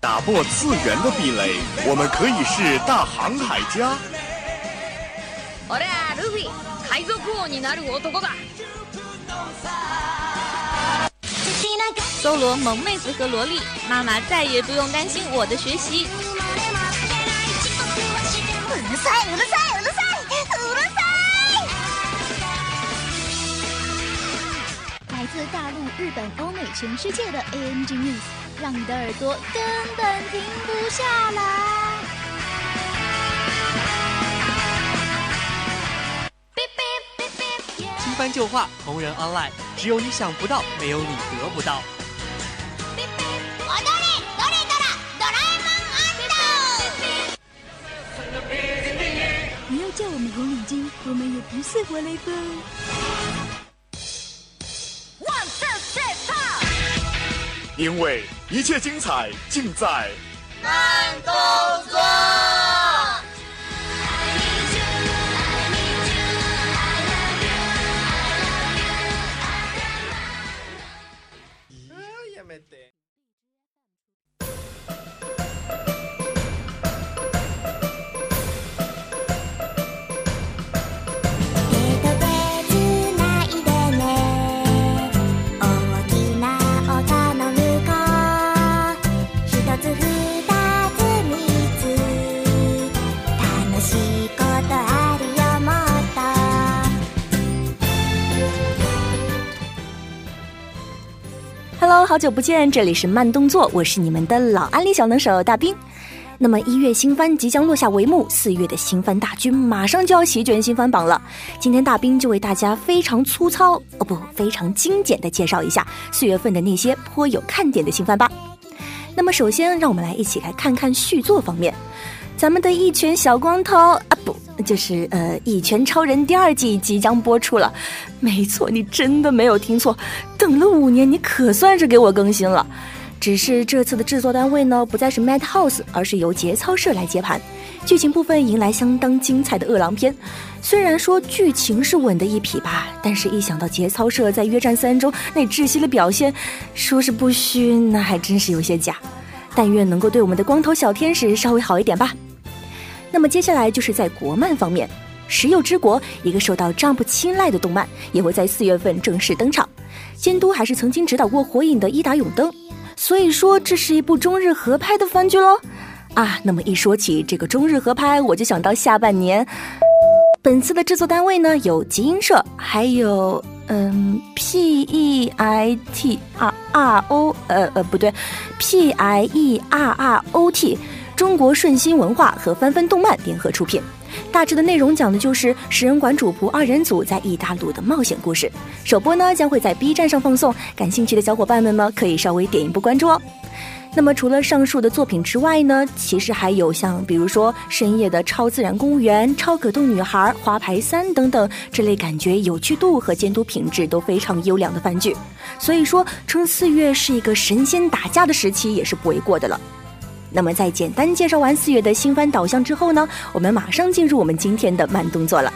打破次元的壁垒，我们可以是大航海家。俺はルフィ海賊王になる男だ搜罗萌妹子和萝莉，妈妈再也不用担心我的学习。うるさいうるさい 日本、欧美、全世界的 ANG News，让你的耳朵根本停不下来。新番旧话，同人 online，只有你想不到，没有你得不到。踊れどれどらドラえもん不要叫我们红领巾，我们也不是活雷锋。 因为一切精彩尽在慢动作。好久不见，这里是慢动作，我是你们的老安利小能手大兵。那么一月新番即将落下帷幕，四月的新番大军马上就要席卷新番榜了。今天大兵就为大家非常粗糙哦不，非常精简的介绍一下四月份的那些颇有看点的新番吧。那么首先，让我们来一起来看看续作方面。咱们的一拳小光头啊，不，就是呃，《一拳超人》第二季即将播出了。没错，你真的没有听错，等了五年，你可算是给我更新了。只是这次的制作单位呢，不再是 Madhouse，而是由节操社来接盘。剧情部分迎来相当精彩的饿狼篇。虽然说剧情是稳的一匹吧，但是一想到节操社在《约战三》中那窒息的表现，说是不虚，那还真是有些假。但愿能够对我们的光头小天使稍微好一点吧。那么接下来就是在国漫方面，《石油之国》一个受到 Jump 青睐的动漫，也会在四月份正式登场。监督还是曾经指导过《火影》的伊达永登，所以说这是一部中日合拍的番剧喽。啊，那么一说起这个中日合拍，我就想到下半年。本次的制作单位呢有集英社，还有嗯 P E I T R R O 呃呃不对，P I E R R O T 中国顺心文化和翻翻动漫联合出品。大致的内容讲的就是食人馆主仆二人组在意大利的冒险故事。首播呢将会在 B 站上放送，感兴趣的小伙伴们呢可以稍微点一波关注哦。那么除了上述的作品之外呢，其实还有像比如说深夜的超自然公务员、超可动女孩、花牌三等等这类感觉有趣度和监督品质都非常优良的番剧。所以说，称四月是一个神仙打架的时期也是不为过的了。那么在简单介绍完四月的新番导向之后呢，我们马上进入我们今天的慢动作了。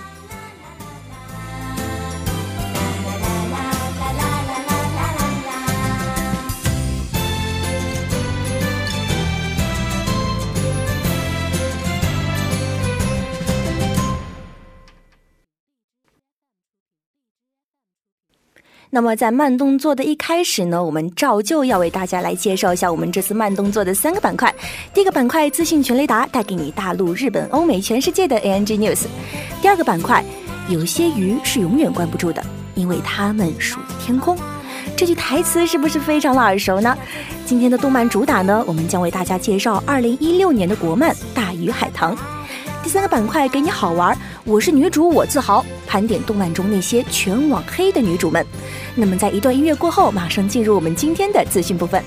那么在慢动作的一开始呢，我们照旧要为大家来介绍一下我们这次慢动作的三个板块。第一个板块资讯全雷达，带给你大陆、日本、欧美、全世界的 ANG News。第二个板块，有些鱼是永远关不住的，因为它们属于天空。这句台词是不是非常的耳熟呢？今天的动漫主打呢，我们将为大家介绍2016年的国漫《大鱼海棠》。第三个板块给你好玩，我是女主我自豪，盘点动漫中那些全网黑的女主们。那么在一段音乐过后，马上进入我们今天的资讯部分。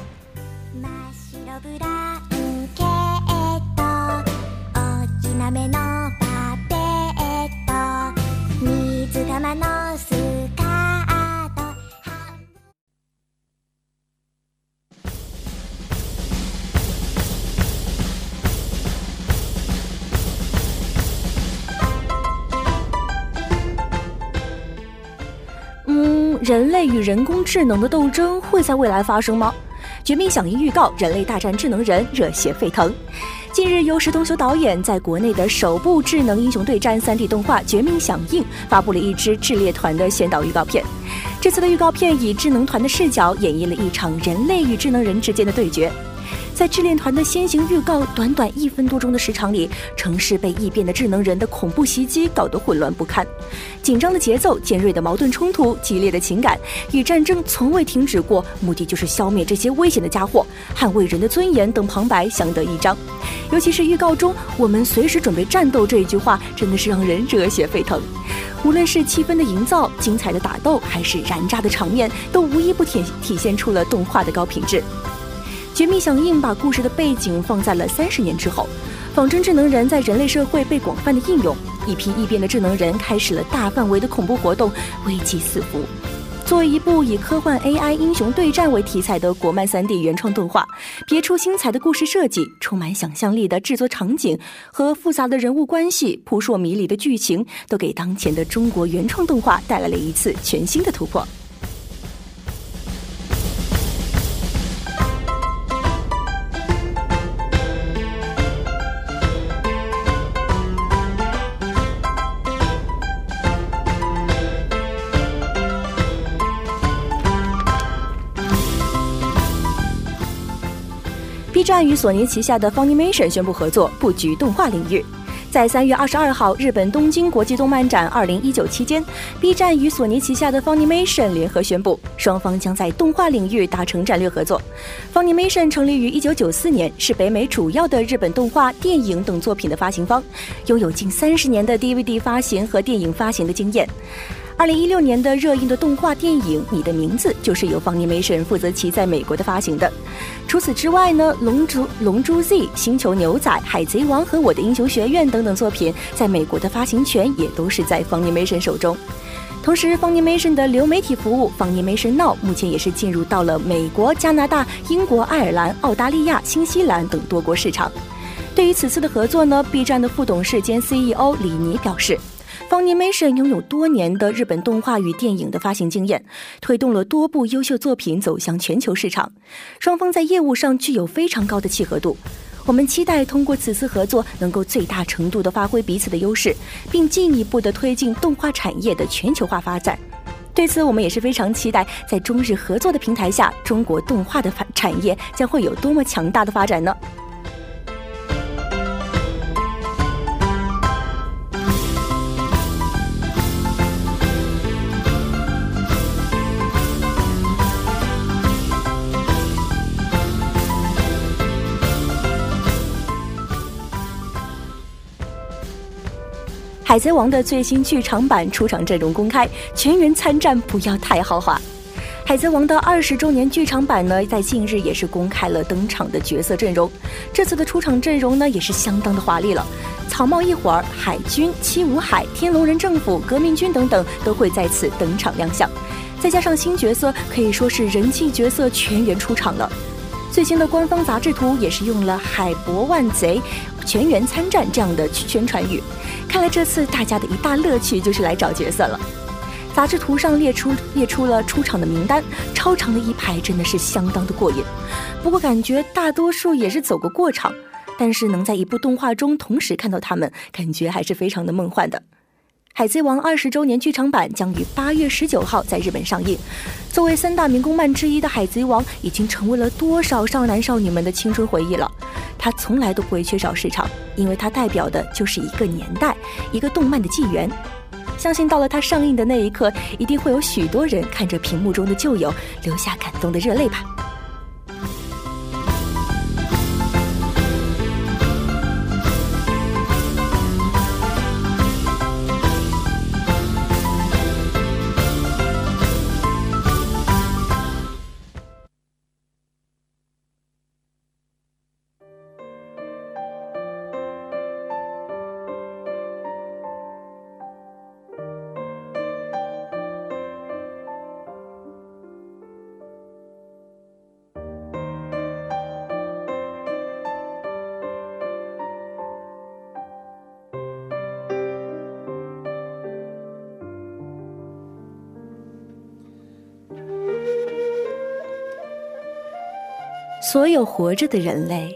人类与人工智能的斗争会在未来发生吗？绝命响应预告，人类大战智能人，热血沸腾。近日，由石东修导演在国内的首部智能英雄对战 3D 动画《绝命响应》发布了一支智猎团的先导预告片。这次的预告片以智能团的视角演绎了一场人类与智能人之间的对决。在智练团的先行预告短短一分多钟的时长里，城市被异变的智能人的恐怖袭击搞得混乱不堪，紧张的节奏、尖锐的矛盾冲突、激烈的情感与战争从未停止过，目的就是消灭这些危险的家伙，捍卫人的尊严等旁白相得益彰。尤其是预告中“我们随时准备战斗”这一句话，真的是让人热血沸腾。无论是气氛的营造、精彩的打斗，还是燃炸的场面，都无一不体体现出了动画的高品质。绝密响应把故事的背景放在了三十年之后，仿真智能人在人类社会被广泛的应用，一批异变的智能人开始了大范围的恐怖活动，危机四伏。作为一部以科幻 AI 英雄对战为题材的国漫 3D 原创动画，别出心裁的故事设计、充满想象力的制作场景和复杂的人物关系、扑朔迷离的剧情，都给当前的中国原创动画带来了一次全新的突破。站与索尼旗下的 Funimation 宣布合作，布局动画领域。在三月二十二号日本东京国际动漫展二零一九期间，B 站与索尼旗下的 Funimation 联合宣布，双方将在动画领域达成战略合作。Funimation 成立于一九九四年，是北美主要的日本动画、电影等作品的发行方，拥有近三十年的 DVD 发行和电影发行的经验。二零一六年的热映的动画电影《你的名字》就是由 Funimation 负责其在美国的发行的。除此之外呢，《龙珠》《龙珠 Z》《星球牛仔》《海贼王》和《我的英雄学院》等等作品，在美国的发行权也都是在 Funimation 手中。同时，Funimation 的流媒体服务 Funimation Now 目前也是进入到了美国、加拿大、英国、爱尔兰、澳大利亚、新西兰等多国市场。对于此次的合作呢，B 站的副董事兼 CEO 李尼表示。Funimation 拥有多年的日本动画与电影的发行经验，推动了多部优秀作品走向全球市场。双方在业务上具有非常高的契合度。我们期待通过此次合作，能够最大程度地发挥彼此的优势，并进一步地推进动画产业的全球化发展。对此，我们也是非常期待，在中日合作的平台下，中国动画的发产业将会有多么强大的发展呢？海贼王的最新剧场版出场阵容公开，全员参战，不要太豪华。海贼王的二十周年剧场版呢，在近日也是公开了登场的角色阵容。这次的出场阵容呢，也是相当的华丽了。草帽一伙儿、海军、七武海、天龙人政府、革命军等等都会在此登场亮相。再加上新角色，可以说是人气角色全员出场了。最新的官方杂志图也是用了“海博万贼，全员参战”这样的宣传语。看来这次大家的一大乐趣就是来找角色了。杂志图上列出列出了出场的名单，超长的一排真的是相当的过瘾。不过感觉大多数也是走个过场，但是能在一部动画中同时看到他们，感觉还是非常的梦幻的。《海贼王》二十周年剧场版将于八月十九号在日本上映。作为三大民工漫之一的《海贼王》，已经成为了多少少男少女们的青春回忆了。它从来都不会缺少市场，因为它代表的就是一个年代，一个动漫的纪元。相信到了它上映的那一刻，一定会有许多人看着屏幕中的旧友，流下感动的热泪吧。所有活着的人类，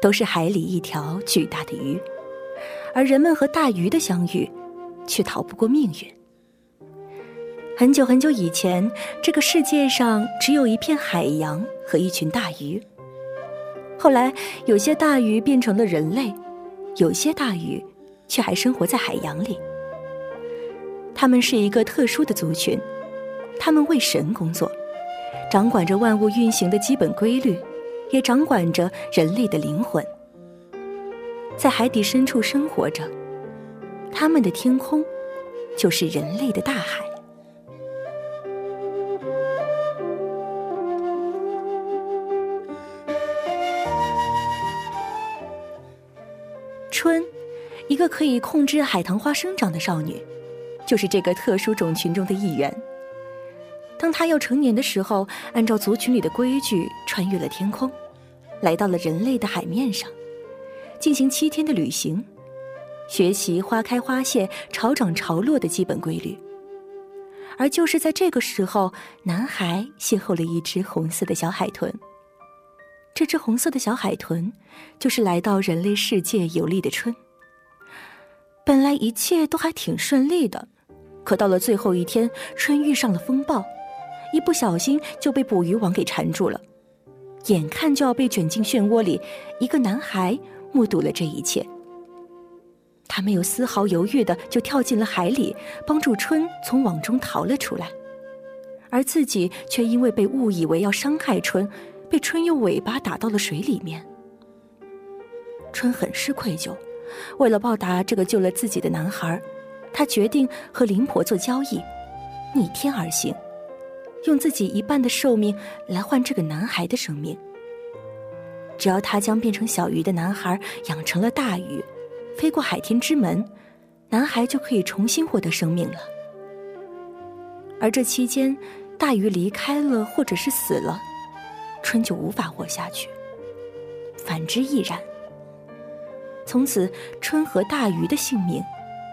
都是海里一条巨大的鱼，而人们和大鱼的相遇，却逃不过命运。很久很久以前，这个世界上只有一片海洋和一群大鱼。后来，有些大鱼变成了人类，有些大鱼却还生活在海洋里。他们是一个特殊的族群，他们为神工作，掌管着万物运行的基本规律。也掌管着人类的灵魂，在海底深处生活着。他们的天空，就是人类的大海。春，一个可以控制海棠花生长的少女，就是这个特殊种群中的一员。当他要成年的时候，按照族群里的规矩，穿越了天空。来到了人类的海面上，进行七天的旅行，学习花开花谢、潮涨潮落的基本规律。而就是在这个时候，男孩邂逅了一只红色的小海豚。这只红色的小海豚，就是来到人类世界游历的春。本来一切都还挺顺利的，可到了最后一天，春遇上了风暴，一不小心就被捕鱼网给缠住了。眼看就要被卷进漩涡里，一个男孩目睹了这一切。他没有丝毫犹豫的就跳进了海里，帮助春从网中逃了出来，而自己却因为被误以为要伤害春，被春用尾巴打到了水里面。春很是愧疚，为了报答这个救了自己的男孩，他决定和灵婆做交易，逆天而行。用自己一半的寿命来换这个男孩的生命。只要他将变成小鱼的男孩养成了大鱼，飞过海天之门，男孩就可以重新获得生命了。而这期间，大鱼离开了或者是死了，春就无法活下去。反之亦然。从此，春和大鱼的性命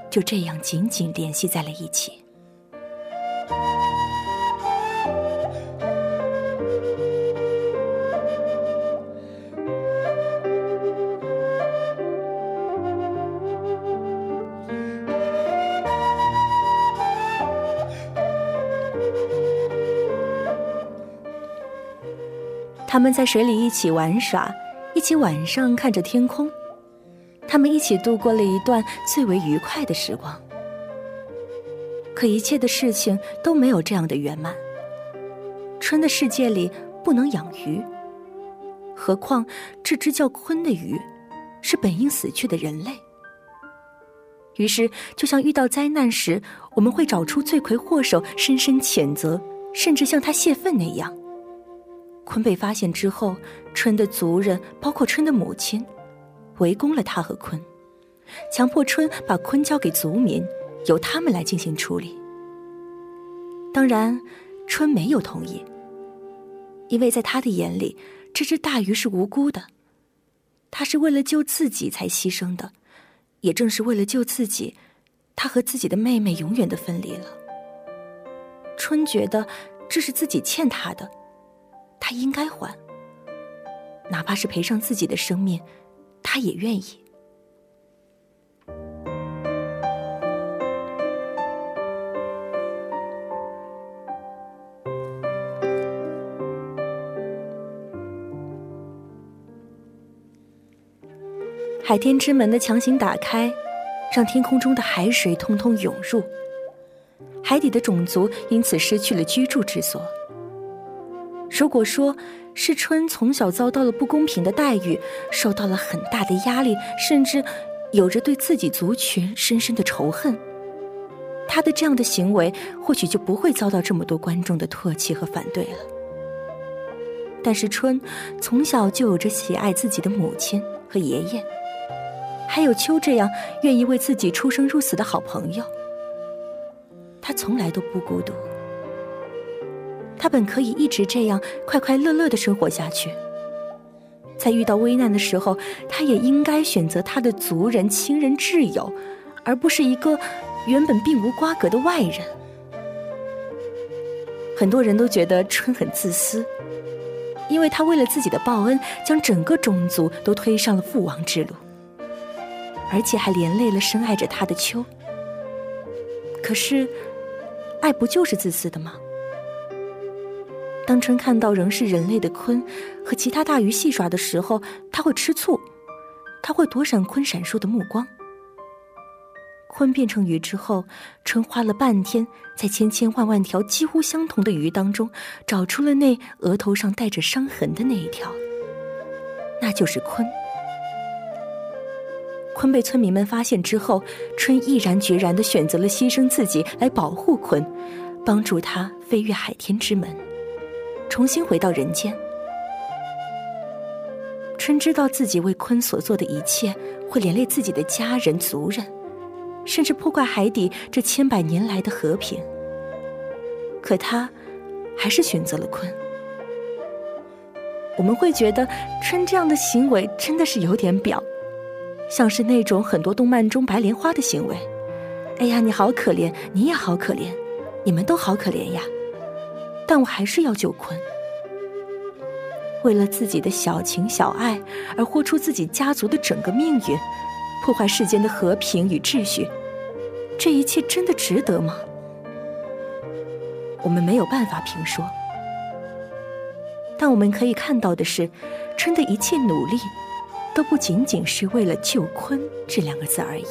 就这样紧紧联系在了一起。他们在水里一起玩耍，一起晚上看着天空，他们一起度过了一段最为愉快的时光。可一切的事情都没有这样的圆满。春的世界里不能养鱼，何况这只叫鲲的鱼，是本应死去的人类。于是，就像遇到灾难时，我们会找出罪魁祸首，深深谴责，甚至向他泄愤那样。鲲被发现之后，春的族人，包括春的母亲，围攻了他和鲲，强迫春把鲲交给族民，由他们来进行处理。当然，春没有同意，因为在他的眼里，这只大鱼是无辜的，他是为了救自己才牺牲的，也正是为了救自己，他和自己的妹妹永远的分离了。春觉得这是自己欠他的。他应该还，哪怕是赔上自己的生命，他也愿意。海天之门的强行打开，让天空中的海水通通涌入，海底的种族因此失去了居住之所。如果说是春从小遭到了不公平的待遇，受到了很大的压力，甚至有着对自己族群深深的仇恨，他的这样的行为或许就不会遭到这么多观众的唾弃和反对了。但是春从小就有着喜爱自己的母亲和爷爷，还有秋这样愿意为自己出生入死的好朋友，他从来都不孤独。他本可以一直这样快快乐乐的生活下去，在遇到危难的时候，他也应该选择他的族人、亲人、挚友，而不是一个原本并无瓜葛的外人。很多人都觉得春很自私，因为他为了自己的报恩，将整个种族都推上了父王之路，而且还连累了深爱着他的秋。可是，爱不就是自私的吗？当春看到仍是人类的鲲和其他大鱼戏耍的时候，他会吃醋，他会躲闪鲲闪烁的目光。鲲变成鱼之后，春花了半天，在千千万万条几乎相同的鱼当中，找出了那额头上带着伤痕的那一条，那就是鲲。鲲被村民们发现之后，春毅然决然地选择了牺牲自己来保护鲲，帮助他飞越海天之门，重新回到人间。春知道自己为鲲所做的一切会连累自己的家人族人，甚至破坏海底这千百年来的和平。可他，还是选择了鲲。我们会觉得春这样的行为真的是有点表。像是那种很多动漫中白莲花的行为，哎呀，你好可怜，你也好可怜，你们都好可怜呀！但我还是要救鲲。为了自己的小情小爱而豁出自己家族的整个命运，破坏世间的和平与秩序，这一切真的值得吗？我们没有办法评说，但我们可以看到的是，春的一切努力。都不仅仅是为了救鲲这两个字而已。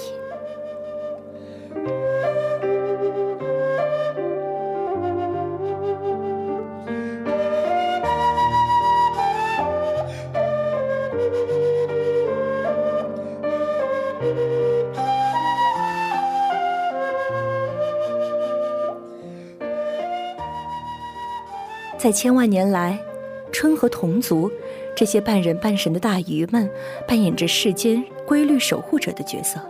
在千万年来，春和同族。这些半人半神的大鱼们扮演着世间规律守护者的角色，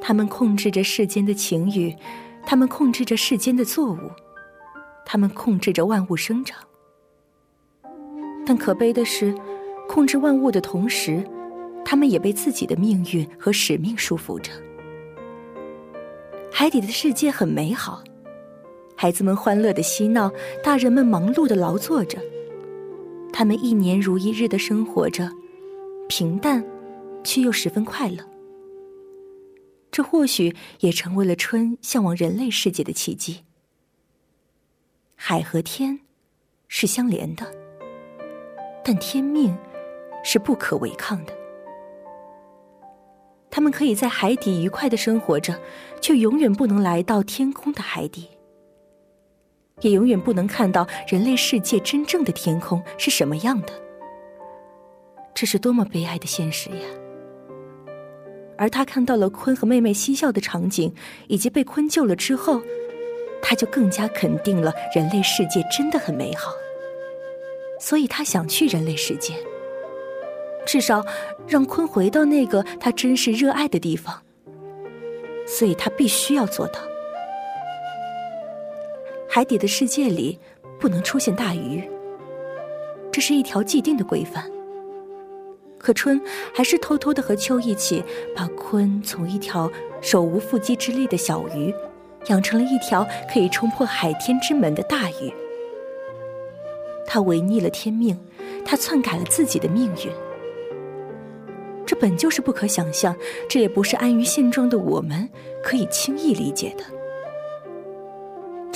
他们控制着世间的情欲，他们控制着世间的作物，他们控制着万物生长。但可悲的是，控制万物的同时，他们也被自己的命运和使命束缚着。海底的世界很美好，孩子们欢乐的嬉闹，大人们忙碌的劳作着。他们一年如一日的生活着，平淡，却又十分快乐。这或许也成为了春向往人类世界的契机。海和天是相连的，但天命是不可违抗的。他们可以在海底愉快的生活着，却永远不能来到天空的海底。也永远不能看到人类世界真正的天空是什么样的，这是多么悲哀的现实呀！而他看到了鲲和妹妹嬉笑的场景，以及被鲲救了之后，他就更加肯定了人类世界真的很美好。所以他想去人类世界，至少让鲲回到那个他真实热爱的地方。所以他必须要做到。海底的世界里不能出现大鱼，这是一条既定的规范。可春还是偷偷的和秋一起，把鲲从一条手无缚鸡之力的小鱼，养成了一条可以冲破海天之门的大鱼。他违逆了天命，他篡改了自己的命运。这本就是不可想象，这也不是安于现状的我们可以轻易理解的。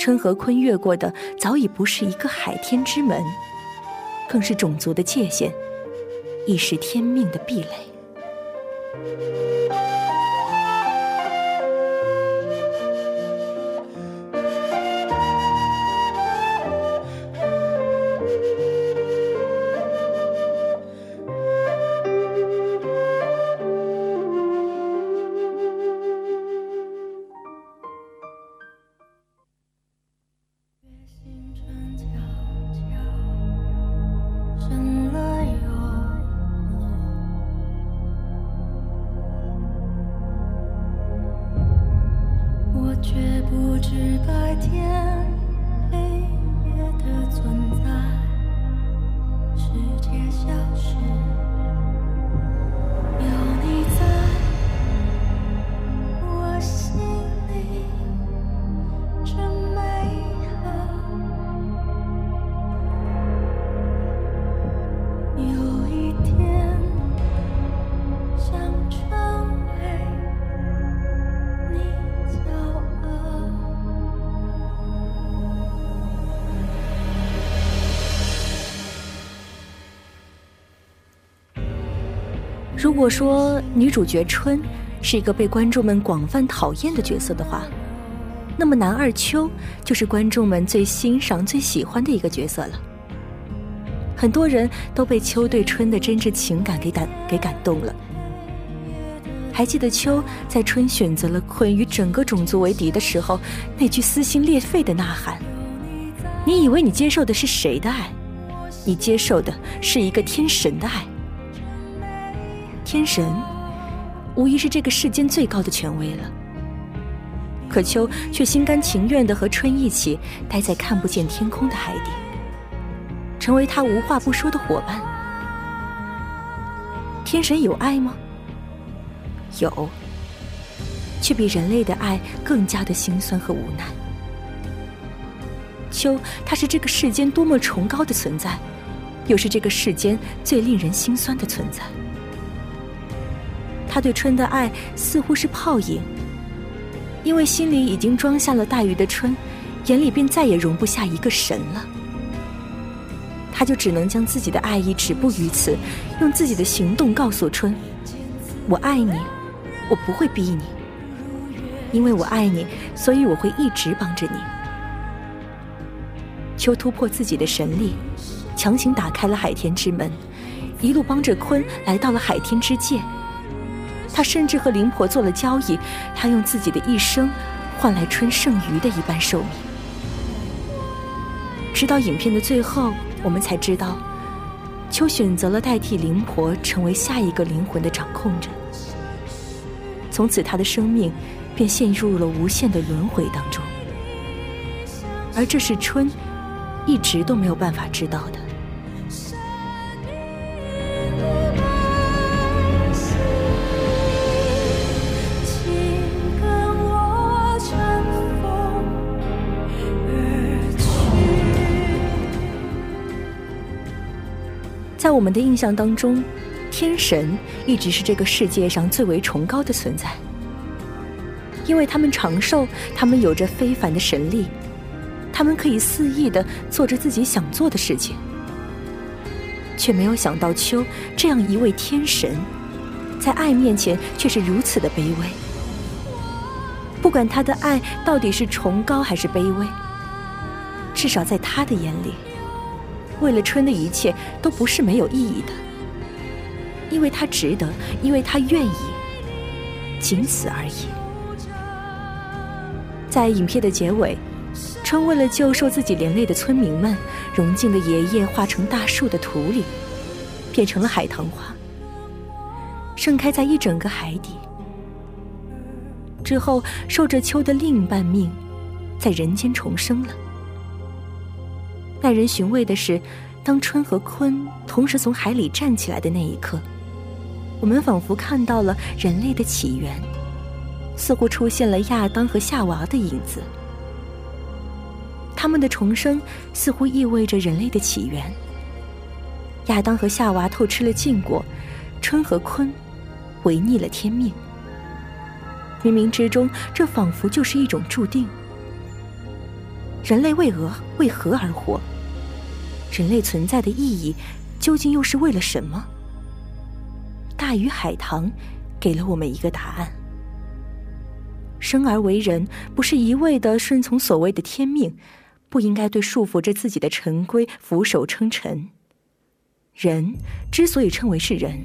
春和鲲越过的早已不是一个海天之门，更是种族的界限，亦是天命的壁垒。如果说女主角春是一个被观众们广泛讨厌的角色的话，那么男二秋就是观众们最欣赏、最喜欢的一个角色了。很多人都被秋对春的真挚情感给感给感动了。还记得秋在春选择了困与整个种族为敌的时候，那句撕心裂肺的呐喊：“你以为你接受的是谁的爱？你接受的是一个天神的爱。天神，无疑是这个世间最高的权威了。可秋却心甘情愿地和春一起待在看不见天空的海底，成为他无话不说的伙伴。天神有爱吗？”有，却比人类的爱更加的心酸和无奈。秋，他是这个世间多么崇高的存在，又是这个世间最令人心酸的存在。他对春的爱似乎是泡影，因为心里已经装下了大鱼的春，眼里便再也容不下一个神了。他就只能将自己的爱意止步于此，用自己的行动告诉春：“我爱你。”我不会逼你，因为我爱你，所以我会一直帮着你。秋突破自己的神力，强行打开了海天之门，一路帮着鲲来到了海天之界。他甚至和灵婆做了交易，他用自己的一生换来春剩余的一半寿命。直到影片的最后，我们才知道，秋选择了代替灵婆，成为下一个灵魂的掌控者。从此，他的生命便陷入了无限的轮回当中，而这是春一直都没有办法知道的。在我们的印象当中。天神一直是这个世界上最为崇高的存在，因为他们长寿，他们有着非凡的神力，他们可以肆意的做着自己想做的事情。却没有想到，秋这样一位天神，在爱面前却是如此的卑微。不管他的爱到底是崇高还是卑微，至少在他的眼里，为了春的一切都不是没有意义的。因为他值得，因为他愿意，仅此而已。在影片的结尾，春为了救受自己连累的村民们，融进了爷爷化成大树的土里，变成了海棠花，盛开在一整个海底。之后，受着秋的另一半命，在人间重生了。耐人寻味的是，当春和鲲同时从海里站起来的那一刻。我们仿佛看到了人类的起源，似乎出现了亚当和夏娃的影子。他们的重生似乎意味着人类的起源。亚当和夏娃偷吃了禁果，春和鲲违逆了天命。冥冥之中，这仿佛就是一种注定。人类为何为何而活？人类存在的意义究竟又是为了什么？大鱼海棠，给了我们一个答案：生而为人，不是一味的顺从所谓的天命，不应该对束缚着自己的陈规俯首称臣。人之所以称为是人，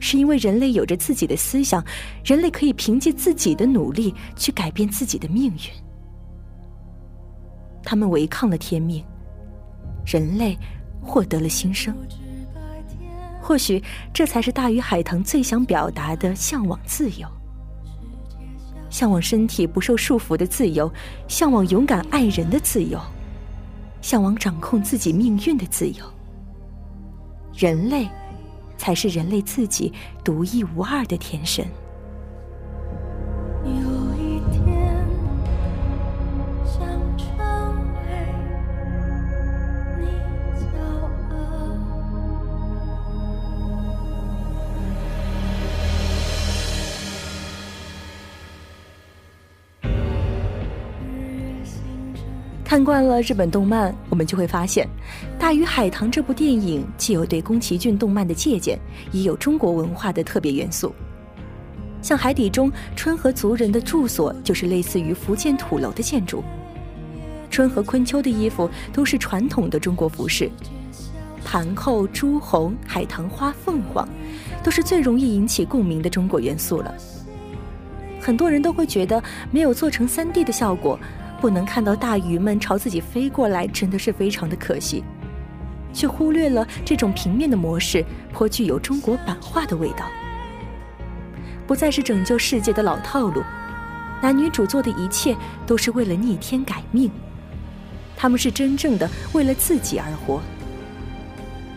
是因为人类有着自己的思想，人类可以凭借自己的努力去改变自己的命运。他们违抗了天命，人类获得了新生。或许这才是大鱼海棠最想表达的：向往自由，向往身体不受束缚的自由，向往勇敢爱人的自由，向往掌控自己命运的自由。人类，才是人类自己独一无二的天神。看惯了日本动漫，我们就会发现，《大鱼海棠》这部电影既有对宫崎骏动漫的借鉴，也有中国文化的特别元素。像海底中春和族人的住所，就是类似于福建土楼的建筑。春和昆秋的衣服都是传统的中国服饰，盘扣、朱红、海棠花、凤凰，都是最容易引起共鸣的中国元素了。很多人都会觉得没有做成 3D 的效果，不能看到大鱼们朝自己飞过来，真的是非常的可惜，却忽略了这种平面的模式颇具有中国版画的味道，不再是拯救世界的老套路，男女主做的一切都是为了逆天改命，他们是真正的为了自己而活，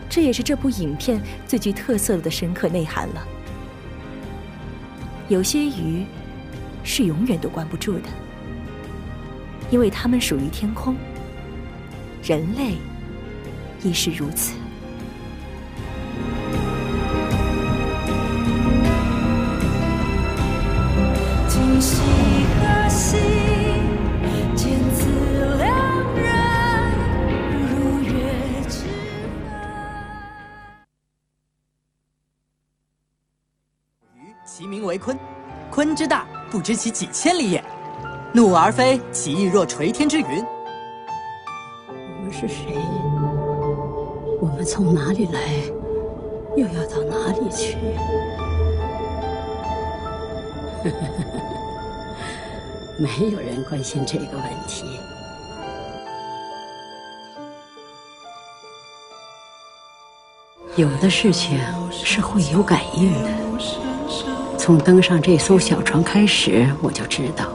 这也是这部影片最具特色的深刻内涵了。有些鱼。是永远都关不住的，因为它们属于天空。人类亦是如此。其名为鲲，鲲之大。不知其几千里也，怒而飞，其翼若垂天之云。我们是谁？我们从哪里来？又要到哪里去？没有人关心这个问题。有的事情是会有感应的。从登上这艘小船开始，我就知道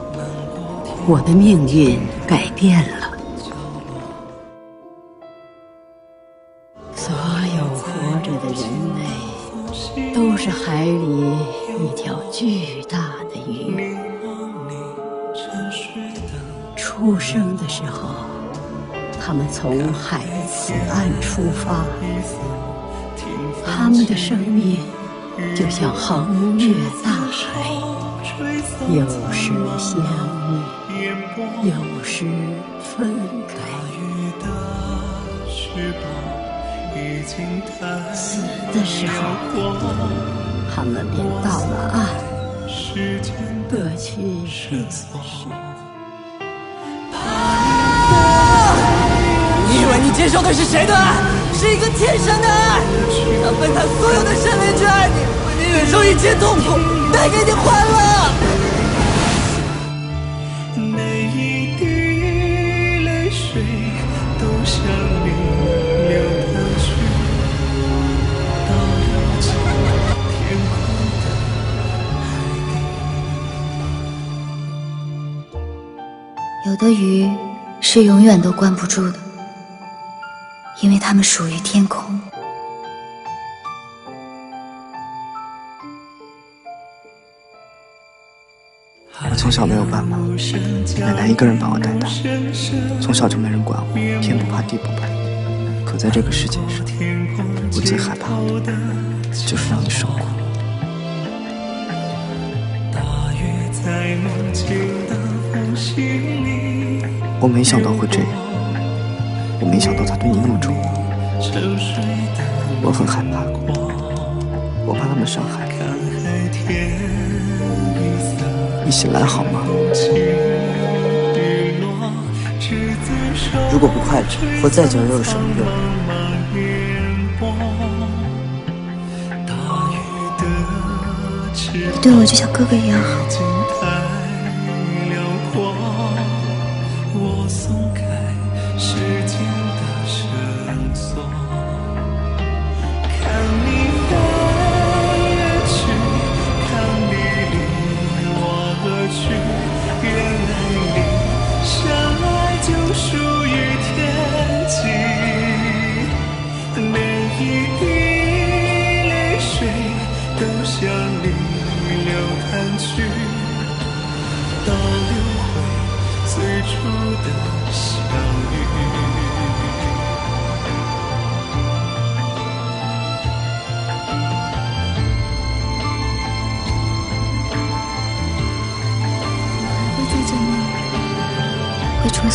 我的命运改变了。所有活着的人类都是海里一条巨大的鱼。出生的时候，他们从海的此岸出发，他们的生命。就像横越大海，有时相遇，有时分开。死的时候，他们便到了岸，各去各所。你以为你接受的是谁的爱？是一个天生的爱，他分开所有的生命去爱你，为你忍受一切痛苦，带给你欢乐。有的鱼是永远都关不住的。因为它们属于天空。我从小没有爸妈，奶奶一个人把我带大，从小就没人管我，天不怕地不怕。可在这个世界上，我最害怕的就是让你受苦。我没想到会这样。我没想到他对你那么重，我很害怕，我怕他们伤害你。醒来好吗？如果不快乐，活再久又有什么用？你对我就像哥哥一样好。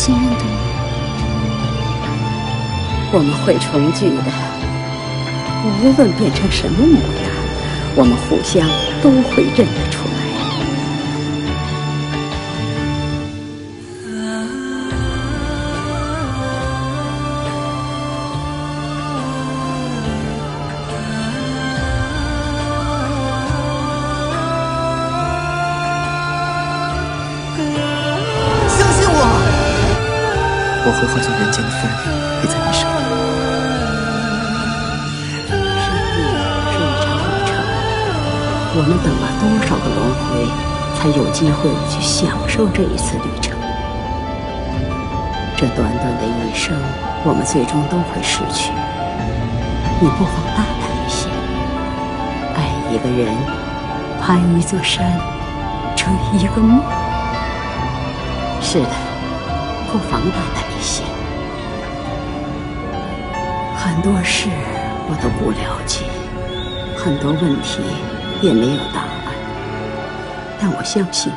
心中我们会重聚的，无论变成什么模样，我们互相都会认得出来。间的风雨，陪在你身边。生命是一场旅程，我们等了多少个轮回，才有机会去享受这一次旅程？这短短的一生，我们最终都会失去。你不妨大胆一些，爱一个人，攀一座山，追一个梦。是的，不妨大胆一些。很多事我都不了解，很多问题也没有答案。但我相信，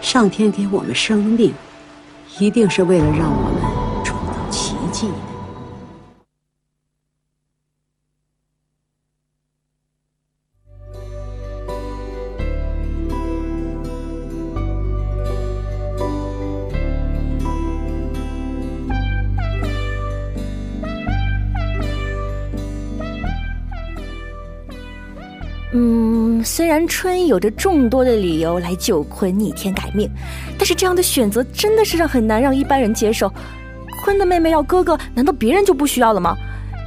上天给我们生命，一定是为了让我们创造奇迹的。春有着众多的理由来救坤逆天改命，但是这样的选择真的是让很难让一般人接受。坤的妹妹要哥哥，难道别人就不需要了吗？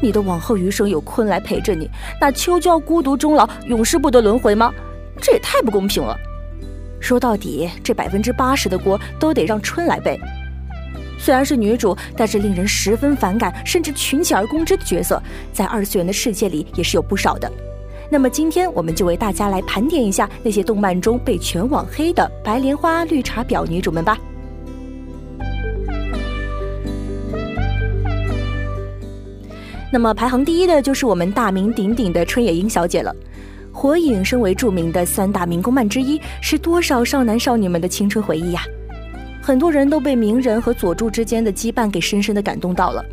你的往后余生有坤来陪着你，那秋就要孤独终老，永世不得轮回吗？这也太不公平了。说到底，这百分之八十的锅都得让春来背。虽然是女主，但是令人十分反感，甚至群起而攻之的角色，在二次元的世界里也是有不少的。那么今天我们就为大家来盘点一下那些动漫中被全网黑的白莲花、绿茶婊女主们吧。那么排行第一的就是我们大名鼎鼎的春野樱小姐了。火影身为著名的三大民工漫之一，是多少少男少女们的青春回忆呀！很多人都被鸣人和佐助之间的羁绊给深深的感动到了，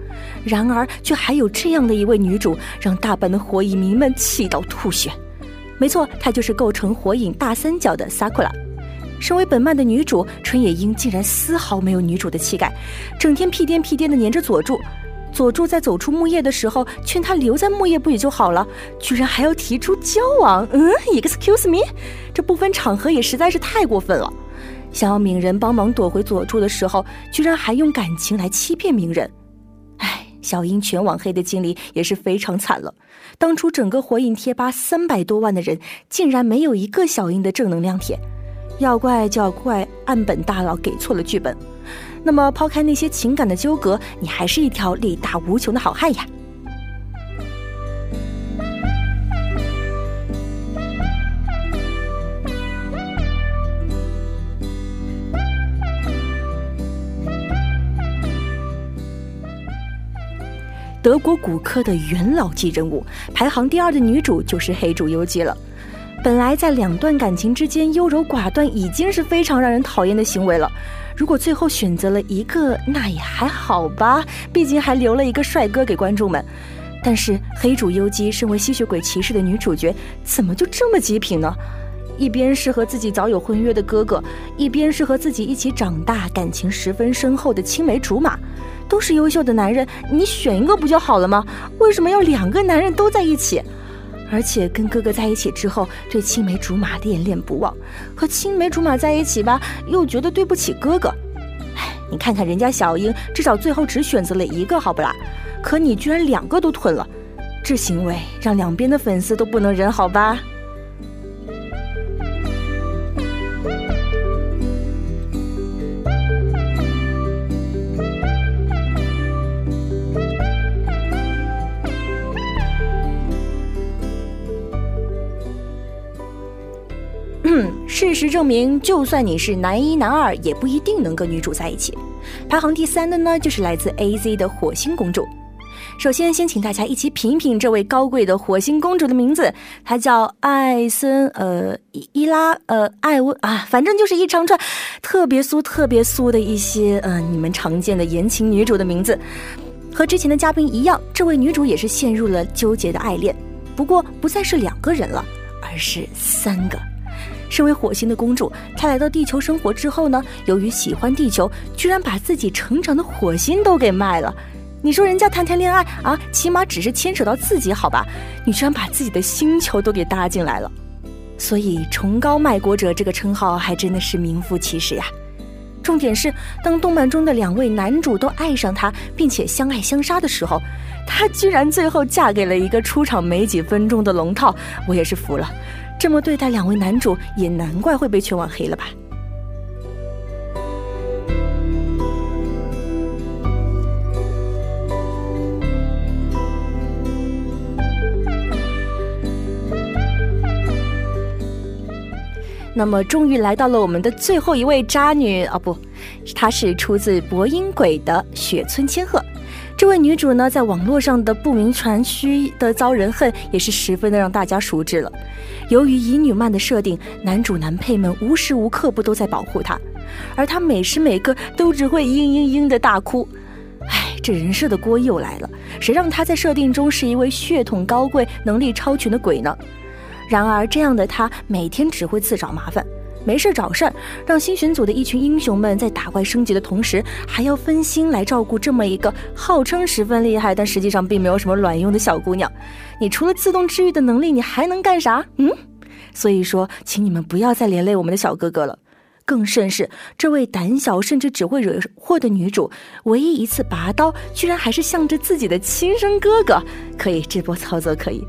然而却还有这样的一位女主，让大半的火影迷们气到吐血。没错，她就是构成火影大三角的 Sakura。身为本漫的女主，春野樱竟然丝毫没有女主的气概，整天屁颠屁颠的黏着佐助。佐助在走出木叶的时候，劝他留在木叶不也就好了，居然还要提出交往。嗯，excuse me，这不分场合也实在是太过分了。想要鸣人帮忙躲回佐助的时候，居然还用感情来欺骗鸣人。唉，小樱全网黑的经历也是非常惨了。当初整个火影贴吧三百多万的人，竟然没有一个小樱的正能量帖。要怪就要怪岸本大佬给错了剧本。那么抛开那些情感的纠葛，你还是一条力大无穷的好汉呀。德国骨科的元老级人物，排行第二的女主就是黑主优姬了。本来在两段感情之间优柔寡断已经是非常让人讨厌的行为了，如果最后选择了一个，那也还好吧，毕竟还留了一个帅哥给观众们。但是黑主优姬身为吸血鬼骑士的女主角，怎么就这么极品呢？一边是和自己早有婚约的哥哥，一边是和自己一起长大、感情十分深厚的青梅竹马，都是优秀的男人，你选一个不就好了吗？为什么要两个男人都在一起？而且跟哥哥在一起之后，对青梅竹马恋恋不忘；和青梅竹马在一起吧，又觉得对不起哥哥。唉，你看看人家小樱，至少最后只选择了一个，好不啦？可你居然两个都吞了，这行为让两边的粉丝都不能忍，好吧？事实证明，就算你是男一男二，也不一定能跟女主在一起。排行第三的呢，就是来自 A Z 的火星公主。首先，先请大家一起品一品这位高贵的火星公主的名字，她叫艾森呃伊伊拉呃艾温啊，反正就是一长串特别酥、特别酥的一些呃你们常见的言情女主的名字。和之前的嘉宾一样，这位女主也是陷入了纠结的爱恋，不过不再是两个人了，而是三个。身为火星的公主，她来到地球生活之后呢，由于喜欢地球，居然把自己成长的火星都给卖了。你说人家谈谈恋爱啊，起码只是牵扯到自己好吧？你居然把自己的星球都给搭进来了，所以“崇高卖国者”这个称号还真的是名副其实呀。重点是，当动漫中的两位男主都爱上她，并且相爱相杀的时候，她居然最后嫁给了一个出场没几分钟的龙套，我也是服了。这么对待两位男主，也难怪会被全网黑了吧？那么，终于来到了我们的最后一位渣女啊！不，她是出自《博音鬼》的雪村千鹤。这位女主呢，在网络上的不明传虚的遭人恨，也是十分的让大家熟知了。由于乙女漫的设定，男主男配们无时无刻不都在保护她，而她每时每刻都只会嘤嘤嘤的大哭。唉，这人设的锅又来了，谁让她在设定中是一位血统高贵、能力超群的鬼呢？然而，这样的他每天只会自找麻烦，没事找事儿，让新选组的一群英雄们在打怪升级的同时，还要分心来照顾这么一个号称十分厉害，但实际上并没有什么卵用的小姑娘。你除了自动治愈的能力，你还能干啥？嗯？所以说，请你们不要再连累我们的小哥哥了。更甚是，这位胆小甚至只会惹祸的女主，唯一一次拔刀，居然还是向着自己的亲生哥哥。可以，这波操作可以。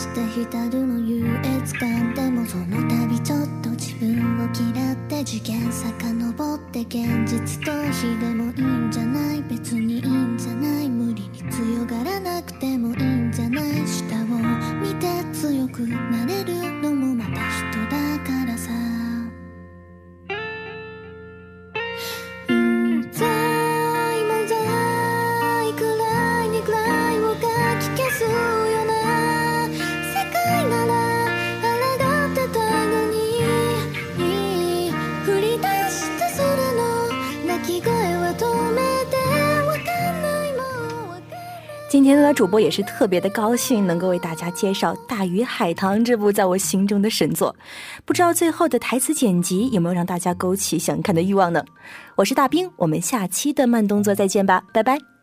して浸るの優越感でもその度ちょっと自分を嫌って次元遡って現実逃避でもいいんじゃない別にいいんじゃない無理に強がらなくてもいいんじゃない下を見て強くなれ主播也是特别的高兴，能够为大家介绍《大鱼海棠》这部在我心中的神作。不知道最后的台词剪辑有没有让大家勾起想看的欲望呢？我是大兵，我们下期的慢动作再见吧，拜拜。